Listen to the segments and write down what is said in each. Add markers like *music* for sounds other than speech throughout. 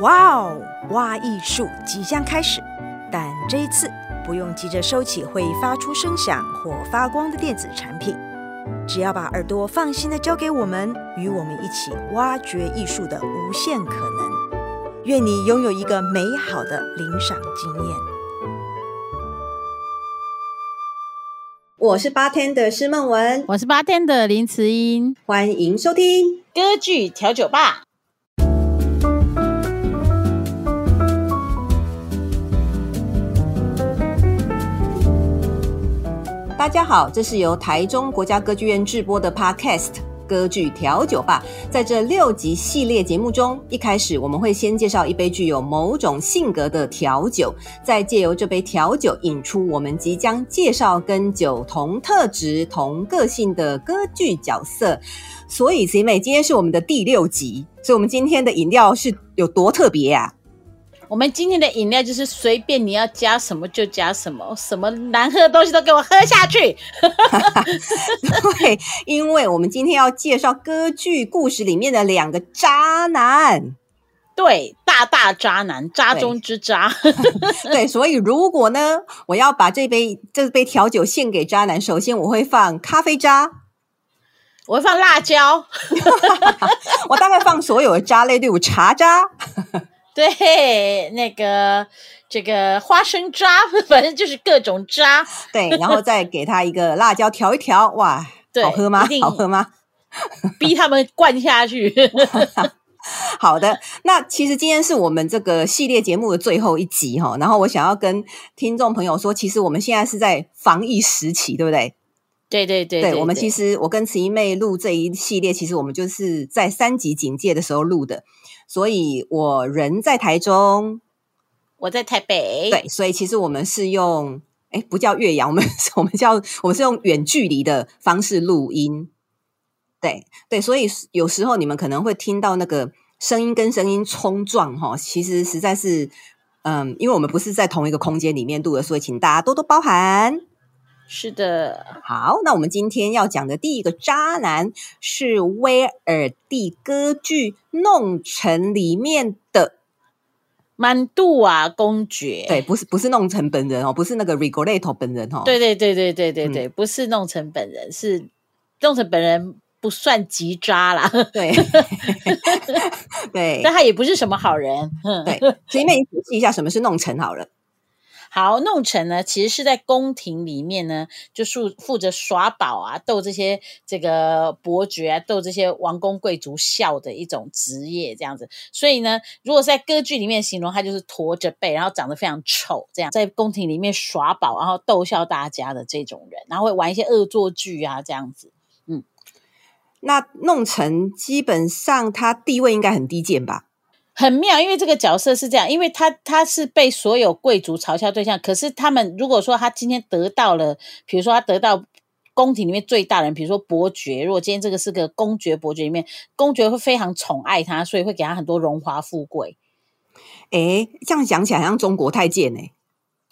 哇哦，挖艺术即将开始，但这一次不用急着收起会发出声响或发光的电子产品，只要把耳朵放心的交给我们，与我们一起挖掘艺术的无限可能。愿你拥有一个美好的聆赏经验。我是八天的施梦文，我是八天的林慈英，欢迎收听歌剧调酒吧。大家好，这是由台中国家歌剧院制播的 Podcast。歌剧调酒吧，在这六集系列节目中，一开始我们会先介绍一杯具有某种性格的调酒，再借由这杯调酒引出我们即将介绍跟酒同特质、同个性的歌剧角色。所以，慈美，今天是我们的第六集，所以我们今天的饮料是有多特别呀、啊？我们今天的饮料就是随便你要加什么就加什么，什么难喝的东西都给我喝下去。*laughs* 对，因为我们今天要介绍歌剧故事里面的两个渣男。对，大大渣男，渣中之渣。对，对，*laughs* 所以如果呢，我要把这杯这杯调酒献给渣男，首先我会放咖啡渣，我会放辣椒，*laughs* 我大概放所有的渣类，对，我茶渣。*laughs* 对，那个这个花生渣，*laughs* 反正就是各种渣。对，然后再 *laughs* 给他一个辣椒调一调，哇，好喝吗？好喝吗？逼他们灌下去。好的，那其实今天是我们这个系列节目的最后一集哈。然后我想要跟听众朋友说，其实我们现在是在防疫时期，对不对？对对对，对，对，我们其实我跟慈姨妹录这一系列，其实我们就是在三级警戒的时候录的。所以我人在台中，我在台北。对，所以其实我们是用，哎，不叫岳阳，我们 *laughs* 我们叫我们是用远距离的方式录音。对对，所以有时候你们可能会听到那个声音跟声音冲撞，哈，其实实在是，嗯，因为我们不是在同一个空间里面录的，所以请大家多多包涵。是的，好，那我们今天要讲的第一个渣男是威尔第歌剧《弄臣》里面的曼杜瓦公爵。对，不是不是弄臣本人哦，不是那个 Rigoletto 本人哦。对对对对对对对，嗯、不是弄臣本人，是弄臣本人不算极渣啦。*laughs* 对 *laughs* 对，但他也不是什么好人。对，所以那你解释一下什么是弄臣好了。好，弄臣呢，其实是在宫廷里面呢，就负负责耍宝啊，逗这些这个伯爵啊，逗这些王公贵族笑的一种职业，这样子。所以呢，如果在歌剧里面形容他，就是驼着背，然后长得非常丑，这样在宫廷里面耍宝，然后逗笑大家的这种人，然后会玩一些恶作剧啊，这样子。嗯，那弄臣基本上他地位应该很低贱吧？很妙，因为这个角色是这样，因为他他是被所有贵族嘲笑对象，可是他们如果说他今天得到了，比如说他得到宫廷里面最大人，比如说伯爵，如果今天这个是个公爵伯爵里面，公爵会非常宠爱他，所以会给他很多荣华富贵。诶，这样讲起来像中国太监诶，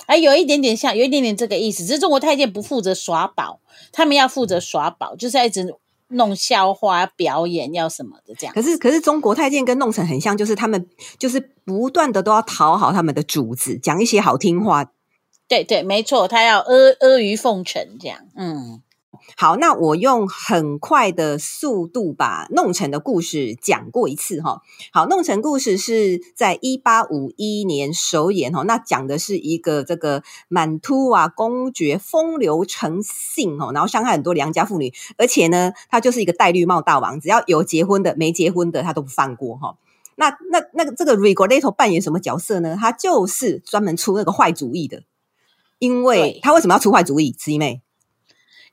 哎，有一点点像，有一点点这个意思，只是中国太监不负责耍宝，他们要负责耍宝，就是要一直。弄校花表演要什么的这样，可是可是中国太监跟弄臣很像，就是他们就是不断的都要讨好他们的主子，讲一些好听话。对对，没错，他要阿阿谀奉承这样，嗯。好，那我用很快的速度把弄成的故事讲过一次哈。好，弄成故事是在一八五一年首演哈。那讲的是一个这个满突啊公爵风流成性哦，然后伤害很多良家妇女，而且呢，他就是一个戴绿帽大王，只要有结婚的、没结婚的，他都不放过哈。那那那个这个 Rigoletto 扮演什么角色呢？他就是专门出那个坏主意的，因为他为什么要出坏主意？慈妹。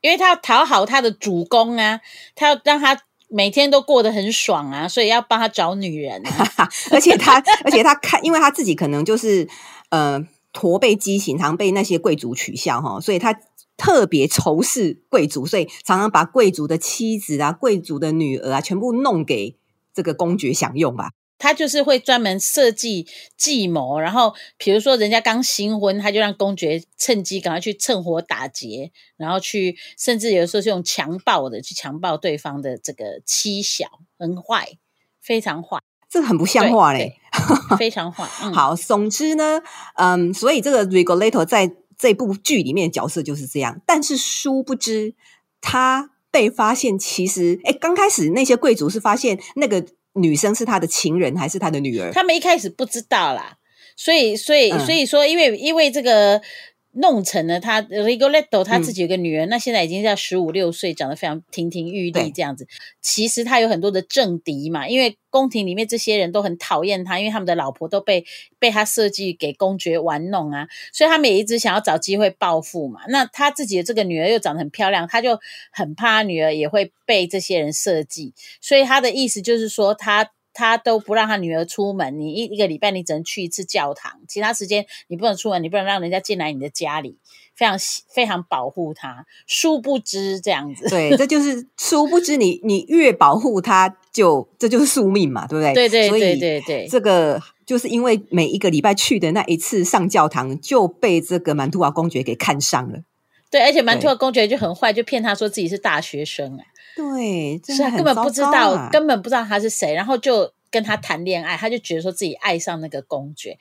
因为他要讨好他的主公啊，他要让他每天都过得很爽啊，所以要帮他找女人啊。*laughs* 而且他，*laughs* 而且他看，因为他自己可能就是呃驼背畸形，常被那些贵族取笑哈，所以他特别仇视贵族，所以常常把贵族的妻子啊、贵族的女儿啊，全部弄给这个公爵享用吧。他就是会专门设计计谋，然后比如说人家刚新婚，他就让公爵趁机赶快去趁火打劫，然后去甚至有的时候是用强暴的去强暴对方的这个妻小，很坏，非常坏，这很不像话嘞。*laughs* 非常坏。嗯、好，总之呢，嗯，所以这个 Rigoletto 在这部剧里面的角色就是这样。但是殊不知，他被发现，其实，哎，刚开始那些贵族是发现那个女生是他的情人还是他的女儿？他们一开始不知道啦。所以，所以，所以说，因为，因为这个。弄成了他 Rigoletto 他自己有个女儿，嗯、那现在已经在十五六岁，长得非常亭亭玉立这样子。其实他有很多的政敌嘛，因为宫廷里面这些人都很讨厌他，因为他们的老婆都被被他设计给公爵玩弄啊，所以他们也一直想要找机会报复嘛。那他自己的这个女儿又长得很漂亮，他就很怕女儿也会被这些人设计，所以他的意思就是说他。他都不让他女儿出门，你一一个礼拜你只能去一次教堂，其他时间你不能出门，你不能让人家进来你的家里，非常非常保护他。殊不知这样子，对，这就是殊不知你你越保护他就，就这就是宿命嘛，对不对？对对对对对，这个就是因为每一个礼拜去的那一次上教堂，就被这个满图瓦公爵给看上了。对，而且满图瓦公爵就很坏，就骗他说自己是大学生啊。对，是啊，根本不知道，根本不知道他是谁，然后就跟他谈恋爱，他就觉得说自己爱上那个公爵，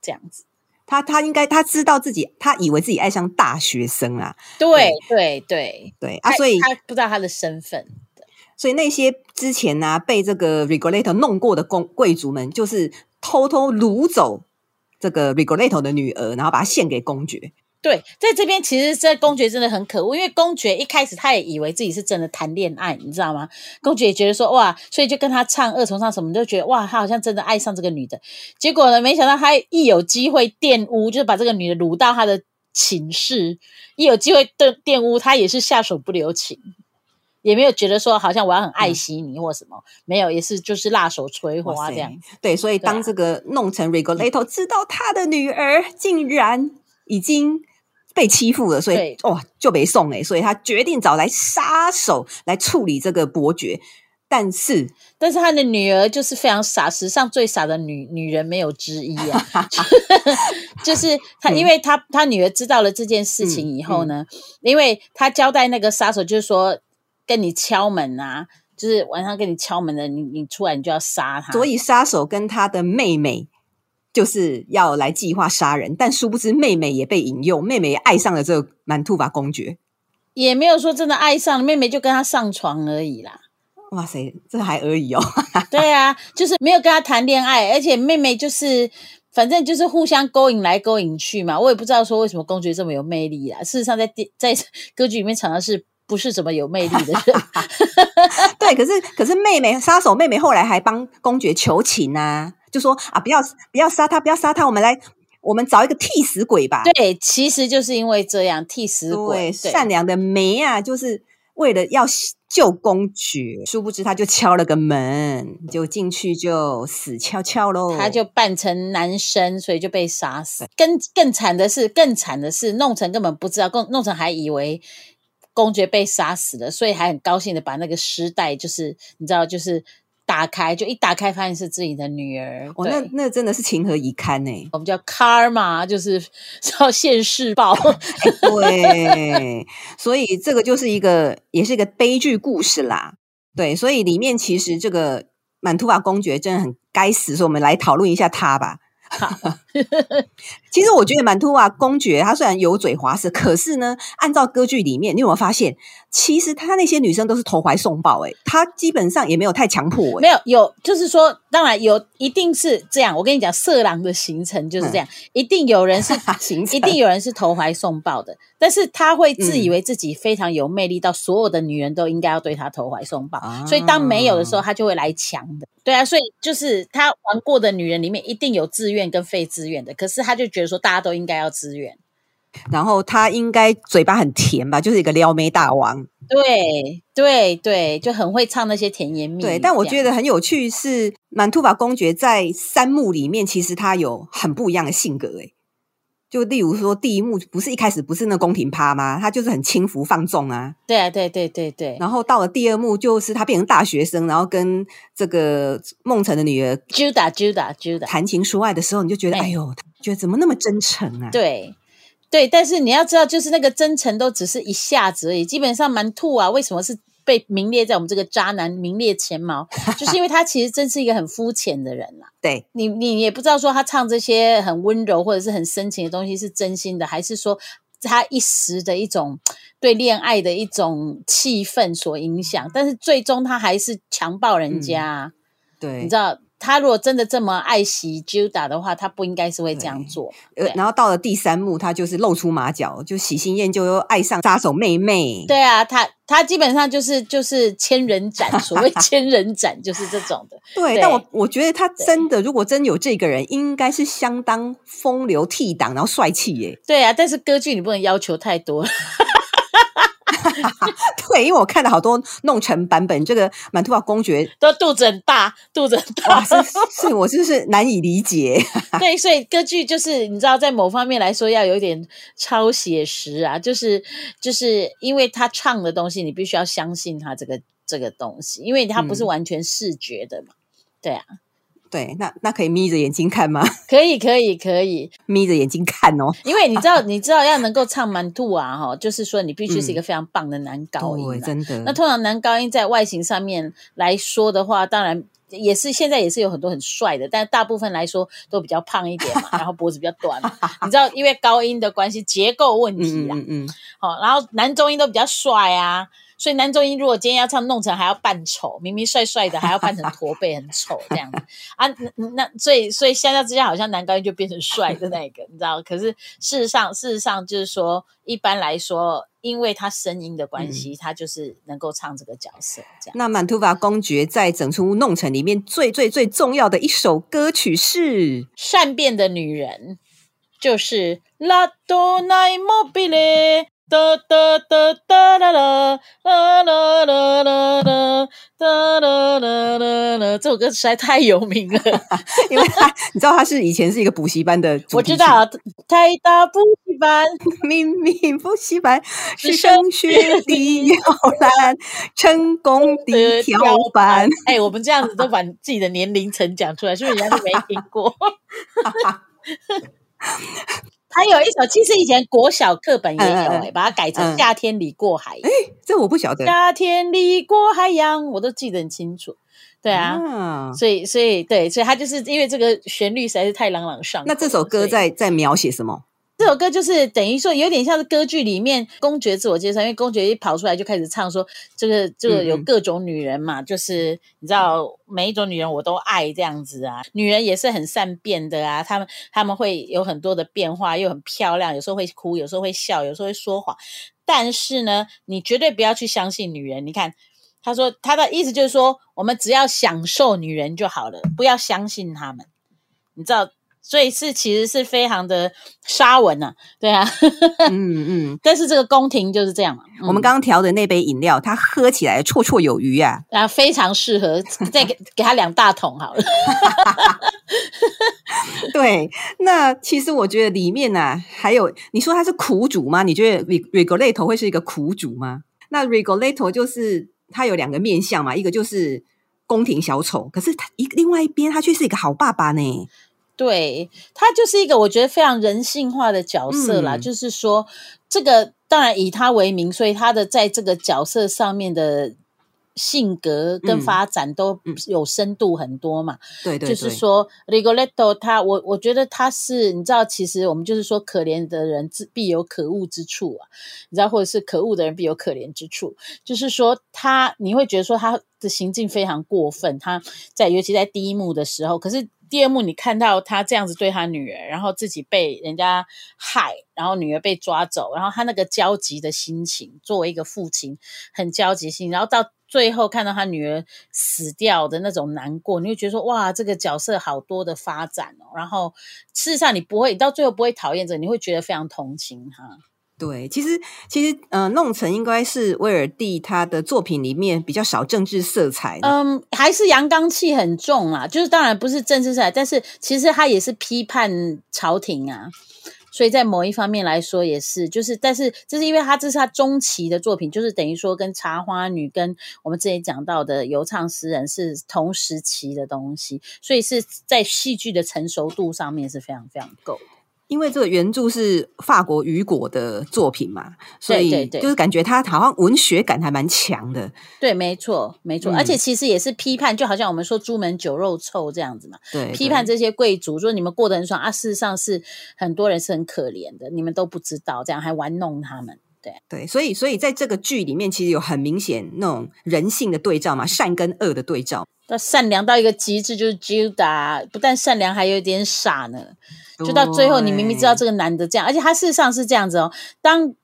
这样子。他他应该他知道自己，他以为自己爱上大学生啊。对对对对啊，所以他不知道他的身份。所以那些之前呢、啊、被这个 regulator 弄过的公贵族们，就是偷偷掳走这个 regulator 的女儿，然后把她献给公爵。对，在这边其实这公爵真的很可恶，因为公爵一开始他也以为自己是真的谈恋爱，你知道吗？公爵也觉得说哇，所以就跟他唱二重唱什么，就觉得哇，他好像真的爱上这个女的。结果呢，没想到他一有机会玷污，就是把这个女的掳到他的寝室，一有机会玷玷污，他也是下手不留情，也没有觉得说好像我要很爱惜你或什么，嗯、没有，也是就是辣手摧花这样。对，所以当这个弄成 Rigoletto 知道他的女儿竟然已经。被欺负了，所以对哇就没送哎，所以他决定找来杀手来处理这个伯爵。但是，但是他的女儿就是非常傻，史上最傻的女女人没有之一啊！*laughs* 就是他，因为他他女儿知道了这件事情以后呢，嗯嗯、因为他交代那个杀手，就是说跟你敲门啊，就是晚上跟你敲门的，你你出来你就要杀他。所以杀手跟他的妹妹。就是要来计划杀人，但殊不知妹妹也被引诱，妹妹也爱上了这个满兔法公爵，也没有说真的爱上，妹妹就跟他上床而已啦。哇塞，这还而已哦。*laughs* 对啊，就是没有跟他谈恋爱，而且妹妹就是反正就是互相勾引来勾引去嘛。我也不知道说为什么公爵这么有魅力啦。事实上在，在在 *laughs* 歌剧里面，常常是不是怎么有魅力的人。*laughs* 对，可是可是妹妹杀手妹妹后来还帮公爵求情啊。就说啊，不要不要杀他，不要杀他，我们来，我们找一个替死鬼吧。对，其实就是因为这样，替死鬼，善良的梅啊，就是为了要救公爵，殊不知他就敲了个门，就进去就死翘翘喽。他就扮成男生，所以就被杀死。更更惨的是，更惨的是，弄成根本不知道，弄弄成还以为公爵被杀死了，所以还很高兴的把那个尸袋，就是你知道，就是。打开就一打开，发现是自己的女儿。哦，那那真的是情何以堪呢？我们叫 karma，就是 *laughs* 叫现世报。*laughs* 对，所以这个就是一个，也是一个悲剧故事啦。对，所以里面其实这个满图瓦公爵真的很该死，所以我们来讨论一下他吧。*laughs* 其实我觉得满图瓦公爵他虽然油嘴滑舌，可是呢，按照歌剧里面，你有没有发现，其实他那些女生都是投怀送抱，诶，他基本上也没有太强迫，诶，没有，有就是说，当然有，一定是这样。我跟你讲，色狼的行程就是这样，嗯、一定有人是 *laughs* 一定有人是投怀送抱的，但是他会自以为自己非常有魅力，到所有的女人都应该要对他投怀送抱，嗯、所以当没有的时候，他就会来强的。对啊，所以就是他玩过的女人里面，一定有自愿跟非自愿的。可是他就觉得说，大家都应该要自愿。然后他应该嘴巴很甜吧，就是一个撩妹大王。对对对，就很会唱那些甜言蜜语。对，但我觉得很有趣是，满兔法公爵在三幕里面，其实他有很不一样的性格。诶就例如说，第一幕不是一开始不是那宫廷趴吗？他就是很轻浮放纵啊。对啊，对对对对。然后到了第二幕，就是他变成大学生，然后跟这个梦辰的女儿 Juda Juda Juda 谈情说爱的时候，你就觉得，哎呦，他觉得怎么那么真诚啊？对对，但是你要知道，就是那个真诚都只是一下子而已。基本上，蛮吐啊，为什么是被名列在我们这个渣男名列前茅，就是因为他其实真是一个很肤浅的人啦。*laughs* 对，你，你也不知道说他唱这些很温柔或者是很深情的东西是真心的，还是说他一时的一种对恋爱的一种气氛所影响，但是最终他还是强暴人家。嗯、对，你知道。他如果真的这么爱惜 Juda 的话，他不应该是会这样做。呃，然后到了第三幕，他就是露出马脚，就喜新厌旧又爱上杀手妹妹。对啊，他他基本上就是就是千人斩，所谓千人斩就是这种的。对，*laughs* 对，但我我觉得他真的，如果真有这个人，应该是相当风流倜傥，然后帅气耶。对啊，但是歌剧你不能要求太多。*laughs* 对，因为我看了好多弄成版本，这个满图瓦公爵 *laughs* 都肚子很大，肚子很大，是，是我就是难以理解。*laughs* 对，所以歌剧就是你知道，在某方面来说要有点超写实啊，就是就是因为他唱的东西，你必须要相信他这个这个东西，因为他不是完全视觉的嘛。嗯、对啊。对，那那可以眯着眼睛看吗？*laughs* 可以，可以，可以 *laughs* 眯着眼睛看哦。因为你知道，*laughs* 你知道要能够唱满兔啊，哈，就是说你必须是一个非常棒的男高音，嗯，真的。那通常男高音在外形上面来说的话，当然也是现在也是有很多很帅的，但大部分来说都比较胖一点嘛，然后脖子比较短嘛。你知道，因为高音的关系，结构问题啦。嗯嗯，嗯。好，然后男中音都比较帅啊。所以男中音如果今天要唱弄成还要扮丑，*laughs* 明明帅帅的还要扮成驼背很丑这样子 *laughs* 啊，那那所以所以相较之下好像男高音就变成帅的那个，你知道？可是事实上事实上就是说，一般来说，因为他声音的关系，嗯、他就是能够唱这个角色。这样。那曼图法公爵在整出弄成里面最最最重要的一首歌曲是《善变的女人》，就是《La Donna Immobile》。哒哒哒哒啦啦啦啦啦啦啦哒啦啦啦啦，这首歌实在太有名了，*laughs* 因为他你知道他是以前是一个补习班的，我知道台大补习班，*laughs* 明明补习班是升学的摇篮，成功的跳板。哎，我们这样子都把自己的年龄层讲出来，是不是人家都没听过？*laughs* 还有一首，其实以前国小课本也有、欸，哎、嗯，把它改成《夏天里过海洋》。哎、嗯，这我不晓得。夏天里过海洋，我都记得很清楚。对啊，嗯、所以，所以，对，所以他就是因为这个旋律实在是太朗朗上口。那这首歌在在描写什么？这首歌就是等于说有点像是歌剧里面公爵自我介绍，因为公爵一跑出来就开始唱说，这个这个有各种女人嘛，嗯、就是你知道每一种女人我都爱这样子啊，女人也是很善变的啊，她们她们会有很多的变化，又很漂亮，有时候会哭，有时候会笑，有时候会说谎，但是呢，你绝对不要去相信女人。你看他说他的意思就是说，我们只要享受女人就好了，不要相信她们，你知道。所以是其实是非常的沙文呐、啊，对啊，嗯嗯，但是这个宫廷就是这样嘛。我们刚刚调的那杯饮料，它喝起来绰绰有余啊，啊，非常适合，再给给他两大桶好了。*laughs* 对，那其实我觉得里面呢、啊，还有你说他是苦主吗？你觉得 Rigoletto 会是一个苦主吗？那 Rigoletto 就是他有两个面相嘛，一个就是宫廷小丑，可是他一另外一边他却是一个好爸爸呢。对，他就是一个我觉得非常人性化的角色啦。嗯、就是说，这个当然以他为名，所以他的在这个角色上面的性格跟发展都有深度很多嘛。对对、嗯，就是说，Rigoletto 他，我我觉得他是，你知道，其实我们就是说，可怜的人必有可恶之处啊，你知道，或者是可恶的人必有可怜之处，就是说他，你会觉得说他的行径非常过分，他在尤其在第一幕的时候，可是。第二幕，你看到他这样子对他女儿，然后自己被人家害，然后女儿被抓走，然后他那个焦急的心情，作为一个父亲很焦急心，然后到最后看到他女儿死掉的那种难过，你会觉得说哇，这个角色好多的发展哦。然后事实上你不会，到最后不会讨厌这，你会觉得非常同情他。对，其实其实，呃，弄成应该是威尔第他的作品里面比较少政治色彩。嗯，还是阳刚气很重啊。就是当然不是政治色彩，但是其实他也是批判朝廷啊。所以在某一方面来说也是，就是但是这是因为他这是他中期的作品，就是等于说跟茶花女跟我们之前讲到的游唱诗人是同时期的东西，所以是在戏剧的成熟度上面是非常非常够的。因为这个原著是法国雨果的作品嘛，所以就是感觉他好像文学感还蛮强的。对，没错，没错，嗯、而且其实也是批判，就好像我们说朱门酒肉臭这样子嘛。对，对，批判这些贵族说你们过得很爽啊，事实上是很多人是很可怜的，你们都不知道，这样还玩弄他们。对对，所以所以在这个剧里面，其实有很明显那种人性的对照嘛，善跟恶的对照。那善良到一个极致，就是 Gilda 不但善良，还有点傻呢。就到最后，你明明知道这个男的这样，而且他事实上是这样子哦。当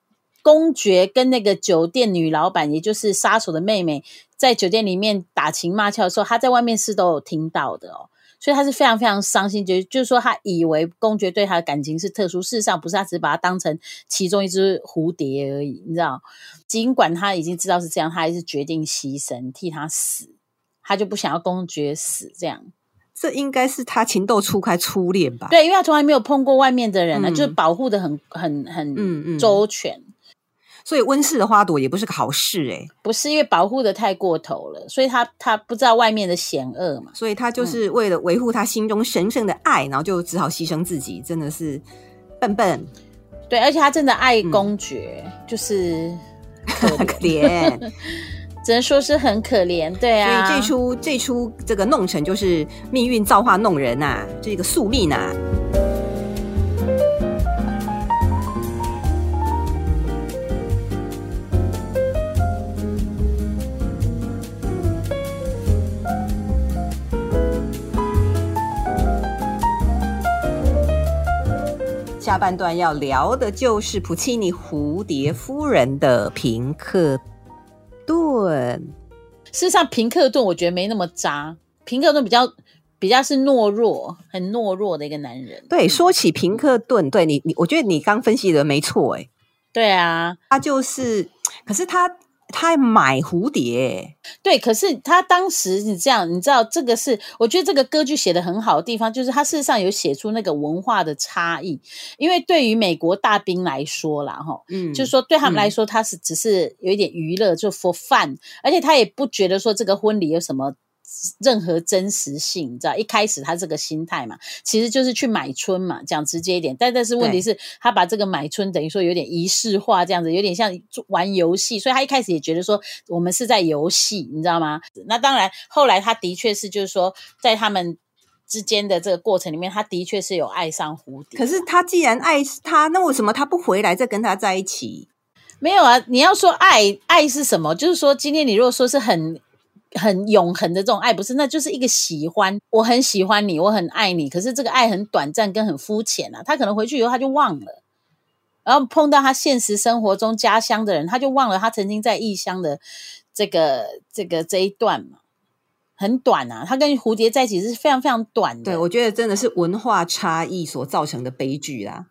公爵跟那个酒店女老板，也就是杀手的妹妹，在酒店里面打情骂俏的时候，他在外面是都有听到的哦。所以他是非常非常伤心，就就是说他以为公爵对他的感情是特殊，事实上不是，他只是把他当成其中一只蝴蝶而已，你知道？尽管他已经知道是这样，他还是决定牺牲替他死，他就不想要公爵死。这样，这应该是他情窦初开初恋吧？对，因为他从来没有碰过外面的人呢，嗯、就是保护的很很很周全。嗯嗯所以温室的花朵也不是个好事诶、欸、不是因为保护的太过头了，所以他他不知道外面的险恶嘛，所以他就是为了维护他心中神圣的爱，嗯、然后就只好牺牲自己，真的是笨笨。对，而且他真的爱公爵，嗯、就是 *laughs* 可怜，只能说是很可怜。对啊，所以这出这出这个弄臣就是命运造化弄人呐、啊，这个宿命呐、啊。下半段要聊的就是普契尼《蝴蝶夫人》的平克顿。事实上，平克顿我觉得没那么渣。平克顿比较比较是懦弱，很懦弱的一个男人。对，说起平克顿，对你你，我觉得你刚分析的没错，哎，对啊，他就是，可是他。他还买蝴蝶，对，可是他当时你这样，你知道这个是，我觉得这个歌剧写的很好的地方，就是他事实上有写出那个文化的差异，因为对于美国大兵来说啦，哈，嗯，就是说对他们来说，他是只是有一点娱乐，就 for fun，而且他也不觉得说这个婚礼有什么。任何真实性，你知道？一开始他这个心态嘛，其实就是去买春嘛，讲直接一点。但但是问题是，他把这个买春等于说有点仪式化，这样子有点像玩游戏，所以他一开始也觉得说我们是在游戏，你知道吗？那当然，后来他的确是就是说，在他们之间的这个过程里面，他的确是有爱上蝴蝶。可是他既然爱他，那为什么他不回来再跟他在一起？没有啊，你要说爱爱是什么？就是说，今天你如果说是很。很永恒的这种爱，不是，那就是一个喜欢。我很喜欢你，我很爱你。可是这个爱很短暂，跟很肤浅啊。他可能回去以后他就忘了，然后碰到他现实生活中家乡的人，他就忘了他曾经在异乡的这个这个这一段嘛，很短啊。他跟蝴蝶在一起是非常非常短的。对，我觉得真的是文化差异所造成的悲剧啦。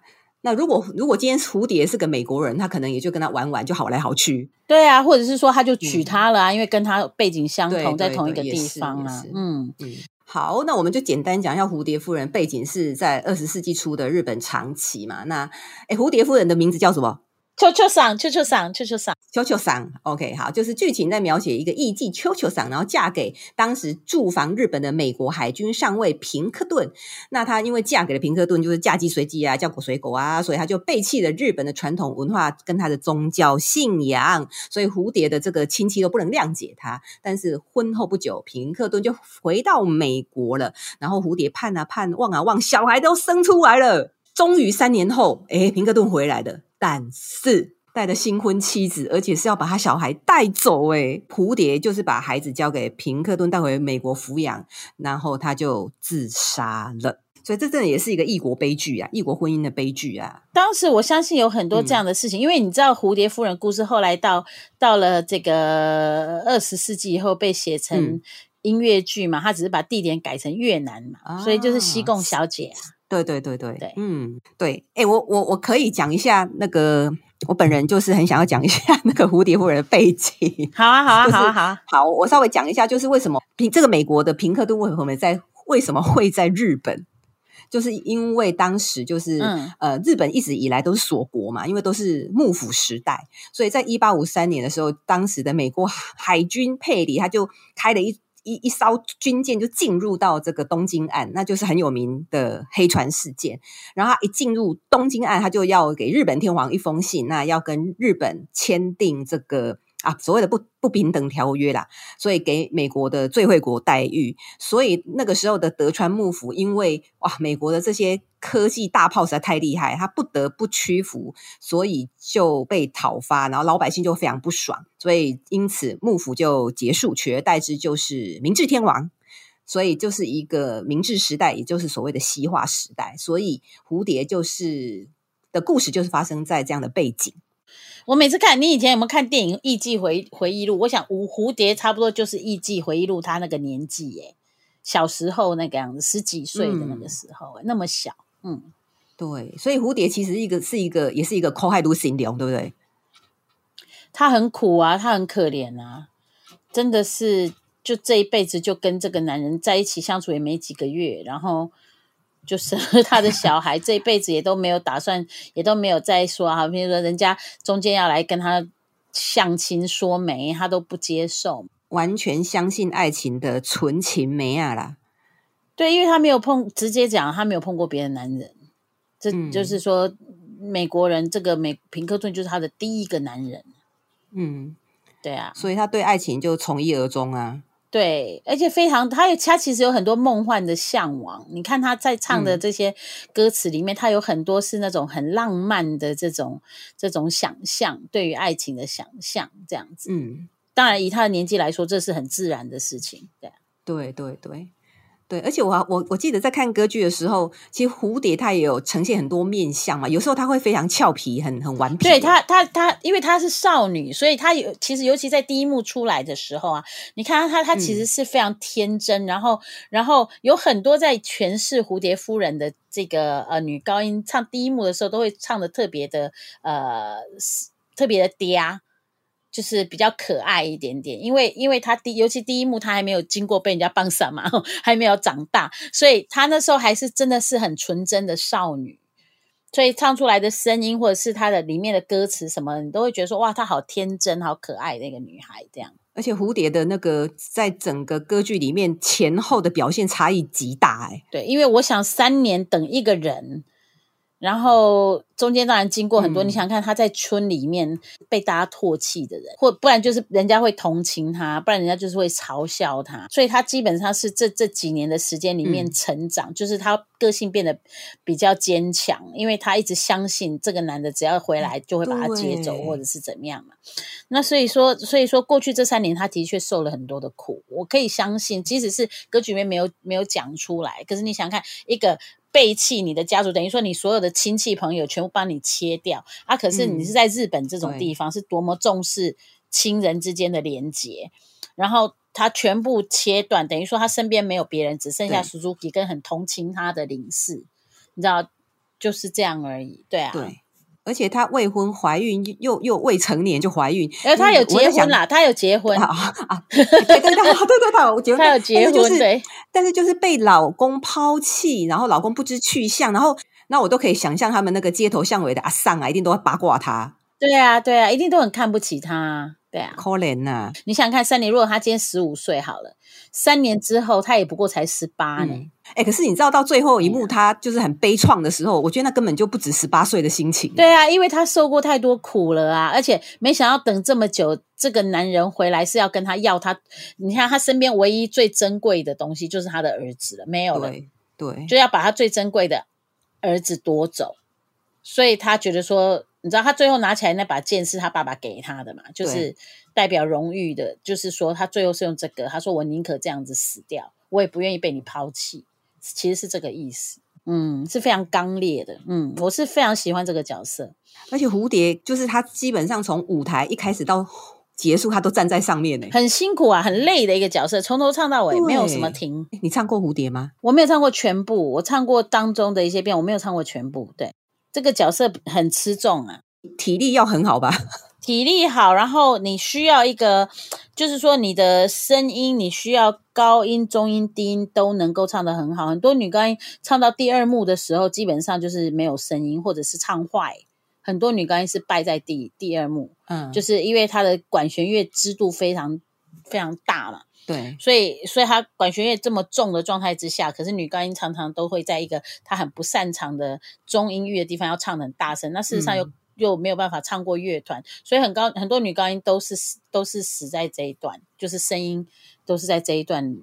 那如果如果今天蝴蝶是个美国人，他可能也就跟他玩玩，就好来好去。对啊，或者是说他就娶她了啊，嗯、因为跟他背景相同，在同一个地方啊。嗯嗯。好，那我们就简单讲一下蝴蝶夫人背景是在二十世纪初的日本长崎嘛。那哎，蝴蝶夫人的名字叫什么？秋秋桑，秋秋桑，秋秋桑，秋秋桑。OK，好，就是剧情在描写一个艺妓秋秋桑，然后嫁给当时驻防日本的美国海军上尉平克顿。那她因为嫁给了平克顿，就是嫁鸡随鸡啊，叫狗随狗啊，所以她就背弃了日本的传统文化跟她的宗教信仰。所以蝴蝶的这个亲戚都不能谅解她。但是婚后不久，平克顿就回到美国了。然后蝴蝶盼啊盼，望啊望，小孩都生出来了。终于三年后，诶，平克顿回来了。但是带着新婚妻子，而且是要把他小孩带走。诶，蝴蝶就是把孩子交给平克顿带回美国抚养，然后他就自杀了。所以这真的也是一个异国悲剧啊，异国婚姻的悲剧啊。当时我相信有很多这样的事情，嗯、因为你知道蝴蝶夫人故事后来到到了这个二十世纪以后被写成音乐剧嘛，他、嗯、只是把地点改成越南嘛，啊、所以就是西贡小姐啊。对对对对对，嗯，对，哎，我我我可以讲一下那个，我本人就是很想要讲一下那个蝴蝶夫人的背景。好啊，好啊，*laughs* 好啊，好啊，好，我稍微讲一下，就是为什么平这个美国的平克顿为什么在为什么会在日本？就是因为当时就是、嗯、呃，日本一直以来都是锁国嘛，因为都是幕府时代，所以在一八五三年的时候，当时的美国海军佩里他就开了一。一一艘军舰就进入到这个东京岸，那就是很有名的黑船事件。然后他一进入东京岸，他就要给日本天皇一封信，那要跟日本签订这个。啊，所谓的不不平等条约啦，所以给美国的最惠国待遇。所以那个时候的德川幕府，因为哇，美国的这些科技大炮实在太厉害，他不得不屈服，所以就被讨伐，然后老百姓就非常不爽，所以因此幕府就结束，取而代之就是明治天王，所以就是一个明治时代，也就是所谓的西化时代。所以蝴蝶就是的故事，就是发生在这样的背景。我每次看你以前有没有看电影《艺伎回回忆录》？我想五蝴蝶差不多就是《艺伎回忆录》他那个年纪耶，小时候那个样子，十几岁的那个时候，嗯、那么小，嗯，对，所以蝴蝶其实一个是一个，也是一个苦海都行龙，对不对？他很苦啊，他很可怜啊，真的是就这一辈子就跟这个男人在一起相处也没几个月，然后。就是他的小孩这一辈子也都没有打算，也都没有再说啊。比如说，人家中间要来跟他相亲说媒，他都不接受，完全相信爱情的纯情媒啊啦。对，因为他没有碰，直接讲他没有碰过别的男人。这就是说，嗯、美国人这个美平克顿就是他的第一个男人。嗯，对啊，所以他对爱情就从一而终啊。对，而且非常，他有他其实有很多梦幻的向往。你看他在唱的这些歌词里面，他、嗯、有很多是那种很浪漫的这种这种想象，对于爱情的想象，这样子。嗯，当然以他的年纪来说，这是很自然的事情。对，对，对，对。对，而且我我我记得在看歌剧的时候，其实蝴蝶它也有呈现很多面相嘛。有时候它会非常俏皮，很很顽皮。对它，它它，因为她是少女，所以她有其实尤其在第一幕出来的时候啊，你看她她其实是非常天真，嗯、然后然后有很多在诠释蝴蝶夫人的这个呃女高音唱第一幕的时候，都会唱的特别的呃特别的嗲。就是比较可爱一点点，因为因为他第尤其第一幕他还没有经过被人家棒杀嘛，还没有长大，所以他那时候还是真的是很纯真的少女，所以唱出来的声音或者是他的里面的歌词什么，你都会觉得说哇，她好天真，好可爱那个女孩这样。而且蝴蝶的那个在整个歌剧里面前后的表现差异极大哎，对，因为我想三年等一个人。然后中间当然经过很多，嗯、你想看他在村里面被大家唾弃的人，或不然就是人家会同情他，不然人家就是会嘲笑他，所以他基本上是这这几年的时间里面成长，嗯、就是他个性变得比较坚强，因为他一直相信这个男的只要回来就会把他接走，或者是怎么样嘛。那所以说，所以说过去这三年他的确受了很多的苦，我可以相信，即使是歌曲里面没有没有讲出来，可是你想看一个。背弃你的家族，等于说你所有的亲戚朋友全部帮你切掉啊！可是你是在日本这种地方，是多么重视亲人之间的连结，然后他全部切断，等于说他身边没有别人，只剩下 Suzuki 跟很同情他的林氏，你知道，就是这样而已。对啊。对而且她未婚怀孕又又未成年就怀孕，而她有结婚啦，她有结婚啊啊！对对对，对对对，我结婚，她有结婚，就是对，但是就是被老公抛弃，然后老公不知去向，然后那我都可以想象他们那个街头巷尾的阿桑啊，一定都会八卦她。对啊，对啊，一定都很看不起她。对啊，可怜呐！你想想看，三年，如果她今天十五岁好了，三年之后他也不过才十八呢。哎、可是你知道到最后一幕，他就是很悲怆的时候，我觉得那根本就不止十八岁的心情。对啊，因为他受过太多苦了啊，而且没想到等这么久，这个男人回来是要跟他要他。你看他身边唯一最珍贵的东西就是他的儿子了，没有了，对，对就要把他最珍贵的儿子夺走，所以他觉得说。你知道他最后拿起来那把剑是他爸爸给他的嘛？就是代表荣誉的，就是说他最后是用这个。他说：“我宁可这样子死掉，我也不愿意被你抛弃。”其实是这个意思。嗯，是非常刚烈的。嗯，我是非常喜欢这个角色。而且蝴蝶就是他基本上从舞台一开始到结束，他都站在上面呢，很辛苦啊，很累的一个角色，从头唱到尾，没有什么停。你唱过蝴蝶吗？我没有唱过全部，我唱过当中的一些遍，我没有唱过全部。对。这个角色很吃重啊，体力要很好吧？*laughs* 体力好，然后你需要一个，就是说你的声音，你需要高音、中音、低音都能够唱得很好。很多女高音唱到第二幕的时候，基本上就是没有声音，或者是唱坏。很多女高音是败在第第二幕，嗯，就是因为她的管弦乐支度非常非常大嘛。对，所以所以他管弦乐这么重的状态之下，可是女高音常常都会在一个她很不擅长的中音域的地方要唱得很大声，那事实上又、嗯、又没有办法唱过乐团，所以很高很多女高音都是都是死在这一段，就是声音都是在这一段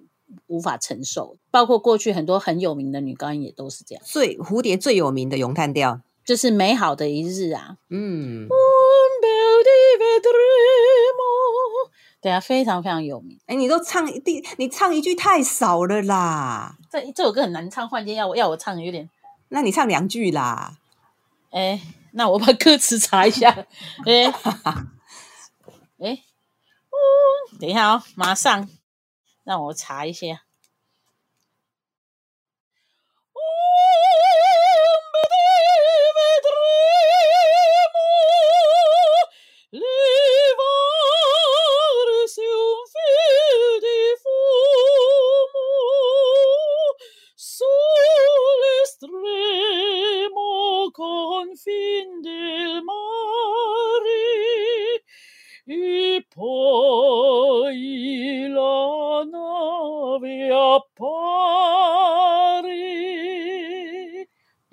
无法承受，包括过去很多很有名的女高音也都是这样。最蝴蝶最有名的咏叹调就是美好的一日啊，嗯。对啊，非常非常有名。哎，你都唱一第，你唱一句太少了啦。这这首歌很难唱，换间要我要我唱有点。那你唱两句啦。哎，那我把歌词查一下。哎，*laughs* 哎，等一下哦，马上让我查一下。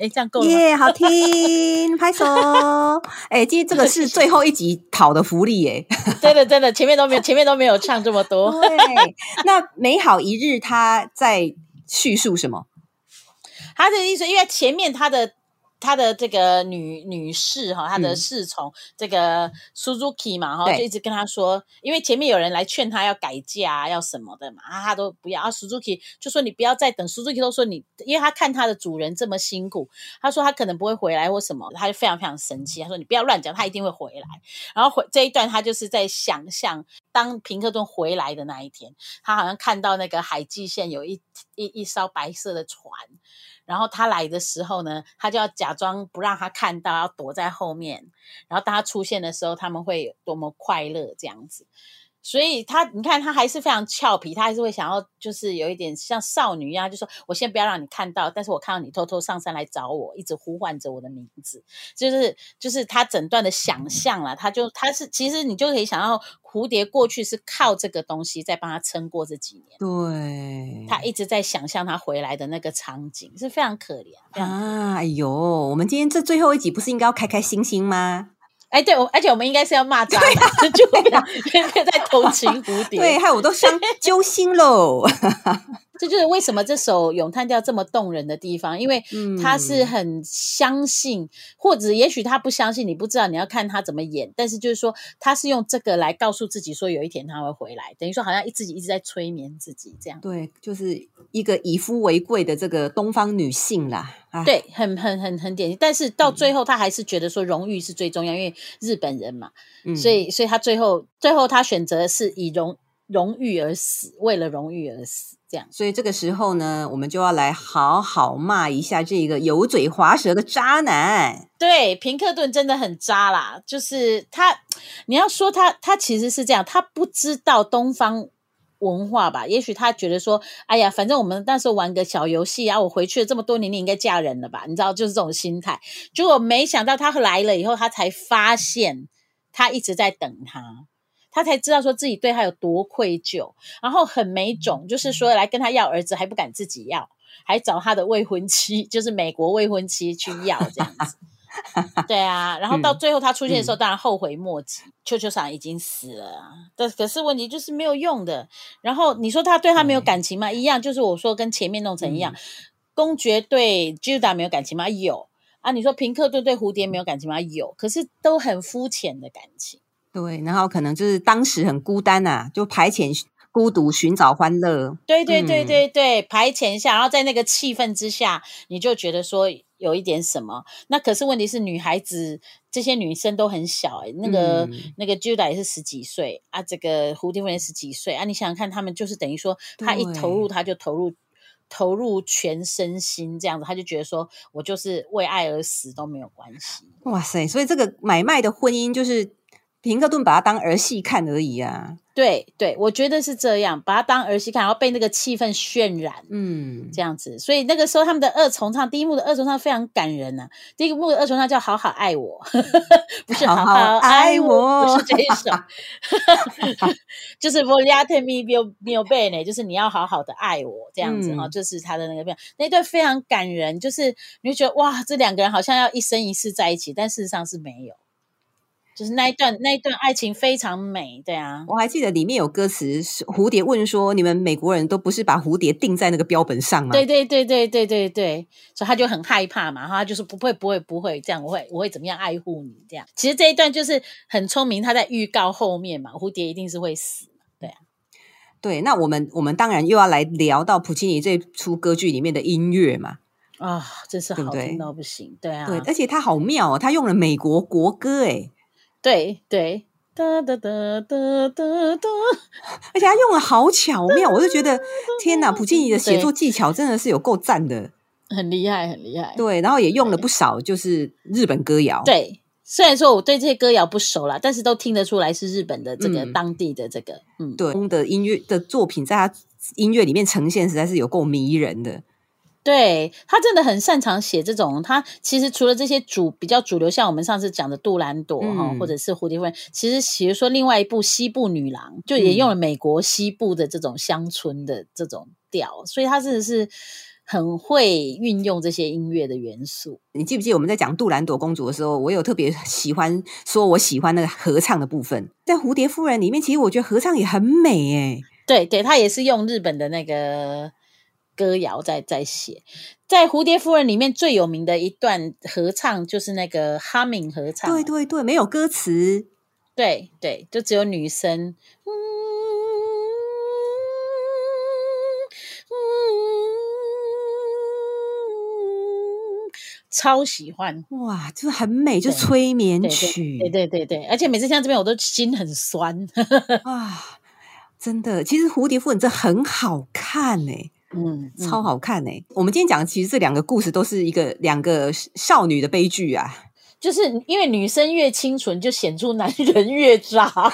哎，这样够了耶，yeah, 好听，拍手。哎，今天这个是最后一集讨的福利耶，*laughs* 真的真的，前面都没有，前面都没有唱这么多。对，那美好一日，他在叙述什么？他的意思，因为前面他的。他的这个女女士哈，他的侍从、嗯、这个 Suzuki 嘛哈，就一直跟他说，因为前面有人来劝他要改嫁要什么的嘛，啊，他都不要啊。Suzuki 就说你不要再等，Suzuki 都说你，因为他看他的主人这么辛苦，他说他可能不会回来或什么，他就非常非常生气，他说你不要乱讲，他一定会回来。然后回这一段，他就是在想象当平克顿回来的那一天，他好像看到那个海基线有一一一艘白色的船。然后他来的时候呢，他就要假假装不让他看到，要躲在后面。然后当他出现的时候，他们会有多么快乐这样子。所以他，你看他还是非常俏皮，他还是会想要，就是有一点像少女一样，就说我先不要让你看到，但是我看到你偷偷上山来找我，一直呼唤着我的名字，就是就是他整段的想象啦，他就他是其实你就可以想到蝴蝶过去是靠这个东西在帮他撑过这几年，对，他一直在想象他回来的那个场景，是非常可怜啊！哎呦，我们今天这最后一集不是应该要开开心心吗？哎，对，我而且我们应该是要骂脏话，就偏偏在同情蝴蝶。对，害我都伤 *laughs* 揪心喽。这就是为什么这首咏叹调这么动人的地方，因为他是很相信，嗯、或者也许他不相信，你不知道你要看他怎么演，但是就是说他是用这个来告诉自己说有一天他会回来，等于说好像自己一直在催眠自己这样。对，就是一个以夫为贵的这个东方女性啦。对，很很很很典型，但是到最后他还是觉得说荣誉是最重要，嗯、因为日本人嘛，嗯、所以所以他最后最后他选择是以荣荣誉而死，为了荣誉而死。这样，所以这个时候呢，我们就要来好好骂一下这个油嘴滑舌的渣男。对，平克顿真的很渣啦，就是他，你要说他，他其实是这样，他不知道东方文化吧？也许他觉得说，哎呀，反正我们那时候玩个小游戏啊，我回去了这么多年，你应该嫁人了吧？你知道，就是这种心态。结果没想到他来了以后，他才发现他一直在等他。他才知道说自己对他有多愧疚，然后很没种，就是说来跟他要儿子还不敢自己要，还找他的未婚妻，就是美国未婚妻去要这样子。对啊，然后到最后他出现的时候，当然后悔莫及。秋秋桑已经死了啊，但可是问题就是没有用的。然后你说他对他没有感情吗？一样，就是我说跟前面弄成一样，公爵对 Gilda 没有感情吗？有啊。你说平克顿对蝴蝶没有感情吗？有，可是都很肤浅的感情。对，然后可能就是当时很孤单呐、啊，就排遣孤独，寻找欢乐。对对对对对，嗯、排遣一下，然后在那个气氛之下，你就觉得说有一点什么。那可是问题是，女孩子这些女生都很小诶，那个、嗯、那个 Juda 也是十几岁啊，这个蝴蝶夫人十几岁啊，你想想看，他们就是等于说，他一投入，他就投入投入全身心这样子，他就觉得说我就是为爱而死都没有关系。哇塞，所以这个买卖的婚姻就是。平克顿把他当儿戏看而已啊。对对，我觉得是这样，把它当儿戏看，然后被那个气氛渲染，嗯，这样子。所以那个时候他们的二重唱，第一幕的二重唱非常感人呐、啊。第一幕的二重唱叫《好好爱我》，*laughs* 不是好好爱我，不是这一首 *laughs* *laughs* 就是 Vogliate mi mio bene，就是你要好好的爱我，这样子哈，就、嗯、是他的那个片，那一段非常感人，就是你会觉得哇，这两个人好像要一生一世在一起，但事实上是没有。就是那一段，那一段爱情非常美，对啊，我还记得里面有歌词，蝴蝶问说：“你们美国人都不是把蝴蝶定在那个标本上吗？”对对对对对对对，所以他就很害怕嘛，他就是不会不会不会这样，我会我会怎么样爱护你这样。其实这一段就是很聪明，他在预告后面嘛，蝴蝶一定是会死，对啊。对，那我们我们当然又要来聊到普契尼这出歌剧里面的音乐嘛，啊、哦，真是好听到不行，对，对，对啊，对，而且他好妙哦，他用了美国国歌诶对对，哒哒哒哒哒哒，而且他用的好巧妙，我就觉得天哪，普契尼的写作技巧真的是有够赞的，很厉害，很厉害。对，然后也用了不少就是日本歌谣。对，虽然说我对这些歌谣不熟啦，但是都听得出来是日本的这个当地的这个，嗯，对，的音乐的作品在他音乐里面呈现，实在是有够迷人的。对，他真的很擅长写这种，他其实除了这些主比较主流，像我们上次讲的杜兰朵哈、嗯，或者是蝴蝶夫人，其实比如说另外一部《西部女郎》，就也用了美国西部的这种乡村的这种调，所以他真的是很会运用这些音乐的元素。你记不记得我们在讲杜兰朵公主的时候，我有特别喜欢说我喜欢那个合唱的部分，在蝴蝶夫人里面，其实我觉得合唱也很美哎。对对，他也是用日本的那个。歌谣在在写，在《蝴蝶夫人》里面最有名的一段合唱就是那个 humming 合唱，对对对，没有歌词，对对，就只有女生，嗯嗯，超喜欢。哇，就是很美，就催眠曲，对对对对，对，而且每次听到这边我都心很酸。*laughs* 啊，真的，其实《蝴蝶夫人》这很好看哎、欸。嗯，超好看哎、欸！我们今天讲的其实这两个故事都是一个两个少女的悲剧啊，就是因为女生越清纯，就显出男人越渣。*laughs*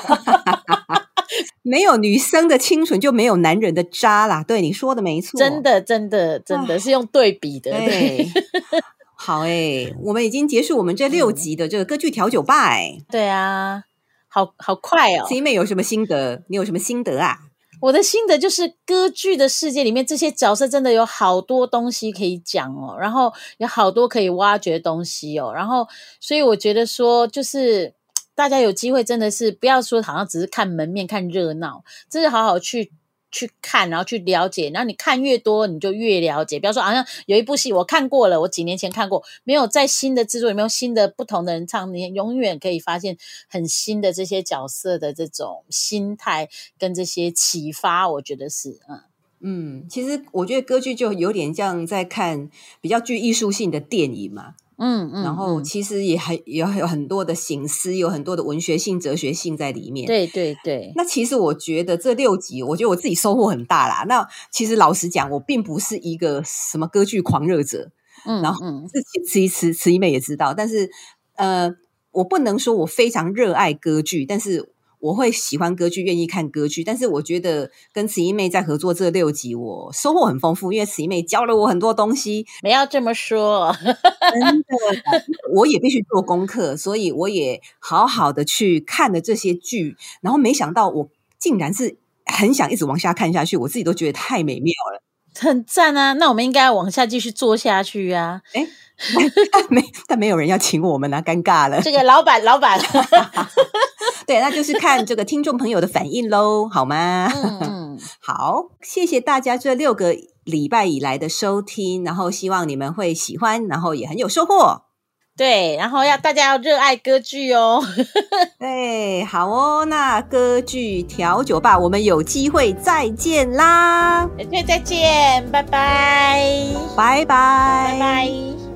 没有女生的清纯，就没有男人的渣啦。对，你说的没错，真的，真的，真的是用对比的。对，*laughs* 好哎、欸，我们已经结束我们这六集的这个歌剧调酒吧哎、欸。对啊，好好快哦。慈姨妹有什么心得？你有什么心得啊？我的心得就是，歌剧的世界里面，这些角色真的有好多东西可以讲哦，然后有好多可以挖掘东西哦，然后所以我觉得说，就是大家有机会真的是不要说好像只是看门面看热闹，真的好好去。去看，然后去了解，然后你看越多，你就越了解。比方说，好像有一部戏我看过了，我几年前看过，没有在新的制作里面有新的不同的人唱，你永远可以发现很新的这些角色的这种心态跟这些启发。我觉得是，嗯嗯，其实我觉得歌剧就有点像在看比较具艺术性的电影嘛。嗯嗯，然后其实也还也有很多的省思，有很多的文学性、哲学性在里面。对对对。那其实我觉得这六集，我觉得我自己收获很大啦。那其实老实讲，我并不是一个什么歌剧狂热者。嗯，然后自己慈一慈慈姨妹也知道，但是呃，我不能说我非常热爱歌剧，但是。我会喜欢歌剧，愿意看歌剧，但是我觉得跟慈姨妹在合作这六集，我收获很丰富，因为慈姨妹教了我很多东西。不要这么说，真的，我也必须做功课，所以我也好好的去看了这些剧，然后没想到我竟然是很想一直往下看下去，我自己都觉得太美妙了，很赞啊！那我们应该要往下继续做下去啊！*laughs* 诶没，但没有人要请我们啊，尴尬了。这个老板，老板。*laughs* 对，那就是看这个听众朋友的反应喽，好吗？嗯，*laughs* 好，谢谢大家这六个礼拜以来的收听，然后希望你们会喜欢，然后也很有收获。对，然后要大家要热爱歌剧哦。*laughs* 对，好哦，那歌剧调酒吧，我们有机会再见啦！有机会再见，拜拜，拜拜，拜拜。